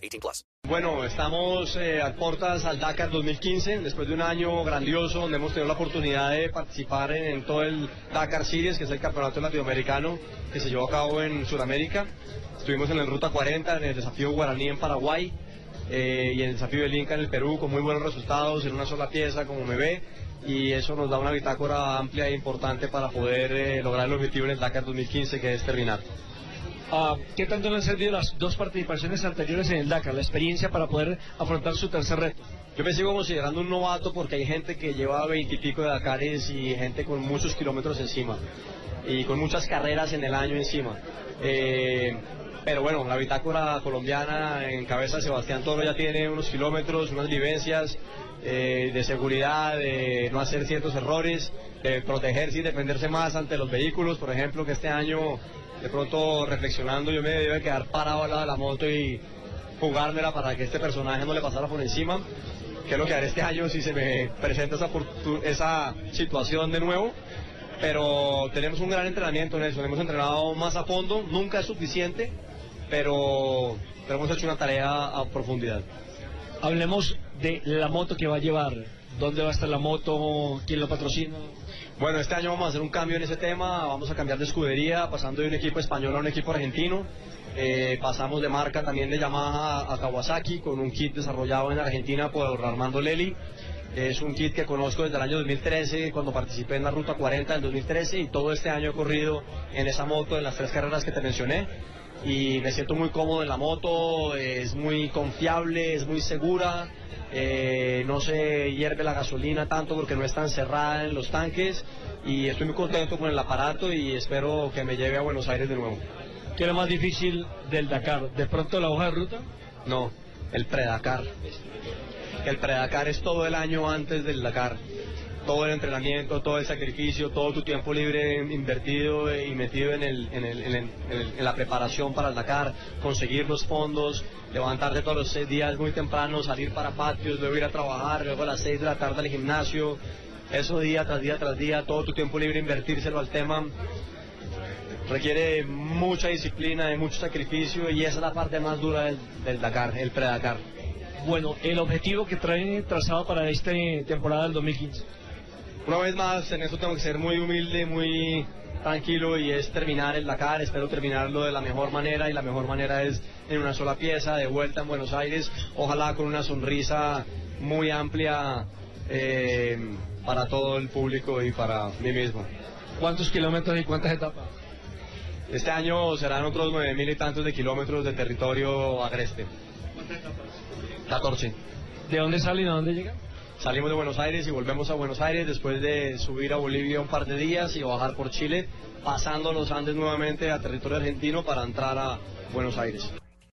18 plus. Bueno, estamos eh, a puertas al Dakar 2015, después de un año grandioso donde hemos tenido la oportunidad de participar en, todo el Dakar Series, que es el campeonato latinoamericano que se llevó a cabo en Sudamérica. Estuvimos en el Ruta 40, en el desafío Guaraní en Paraguay, eh, y en el desafío del Inca en el Perú con muy buenos resultados en una sola pieza como me ve y eso nos da una bitácora amplia e importante para poder eh, lograr el objetivo en el Dakar 2015 que es terminar. Ah, ¿Qué tanto le han servido las dos participaciones anteriores en el Dakar, la experiencia para poder afrontar su tercer reto? Yo me sigo considerando un novato porque hay gente que lleva veintipico de Dakares y gente con muchos kilómetros encima y con muchas carreras en el año encima. Eh, pero bueno, la bitácora colombiana en cabeza de Sebastián Toro ya tiene unos kilómetros, unas vivencias eh, de seguridad, de no hacer ciertos errores, de protegerse y defenderse más ante los vehículos. Por ejemplo, que este año, de pronto reflexionando, yo me debe quedar parado al lado de la moto y jugármela para que este personaje no le pasara por encima. Que es lo que haré este año si se me presenta esa, esa situación de nuevo pero tenemos un gran entrenamiento en eso, hemos entrenado más a fondo, nunca es suficiente, pero, pero hemos hecho una tarea a profundidad. Hablemos de la moto que va a llevar. ¿Dónde va a estar la moto? ¿Quién lo patrocina? Bueno, este año vamos a hacer un cambio en ese tema, vamos a cambiar de escudería, pasando de un equipo español a un equipo argentino. Eh, pasamos de marca también de Yamaha a Kawasaki con un kit desarrollado en Argentina por Armando Lely. Es un kit que conozco desde el año 2013, cuando participé en la Ruta 40 del 2013 y todo este año he corrido en esa moto en las tres carreras que te mencioné y me siento muy cómodo en la moto, es muy confiable, es muy segura, eh, no se hierve la gasolina tanto porque no es tan cerrada en los tanques y estoy muy contento con el aparato y espero que me lleve a Buenos Aires de nuevo. ¿Qué es lo más difícil del Dakar? ¿De pronto la hoja de ruta? No, el pre-Dakar. El pre-Dakar es todo el año antes del Dakar todo el entrenamiento, todo el sacrificio, todo tu tiempo libre invertido y metido en, el, en, el, en, la preparación para el Dakar, conseguir los fondos, levantarte todos los seis días muy temprano, salir para patios, luego ir a trabajar, luego a las seis de la tarde al gimnasio, eso día tras día tras día, todo tu tiempo libre invertírselo al tema. Requiere mucha disciplina y mucho sacrificio y esa es la parte más dura del, del Dakar, el pre-Dakar. Bueno, el objetivo que traen trazado para esta temporada del 2015. Una vez más, en eso tengo que ser muy humilde, muy tranquilo y es terminar el Dakar. Espero terminarlo de la mejor manera y la mejor manera es en una sola pieza, de vuelta en Buenos Aires. Ojalá con una sonrisa muy amplia eh, para todo el público y para mí mismo. ¿Cuántos kilómetros y cuántas etapas? Este año serán otros nueve mil y tantos de kilómetros de territorio agreste. ¿Cuántas etapas? 14. ¿De dónde sale y a dónde llega? Salimos de Buenos Aires y volvemos a Buenos Aires después de subir a Bolivia un par de días y bajar por Chile, pasando los Andes nuevamente a territorio argentino para entrar a Buenos Aires.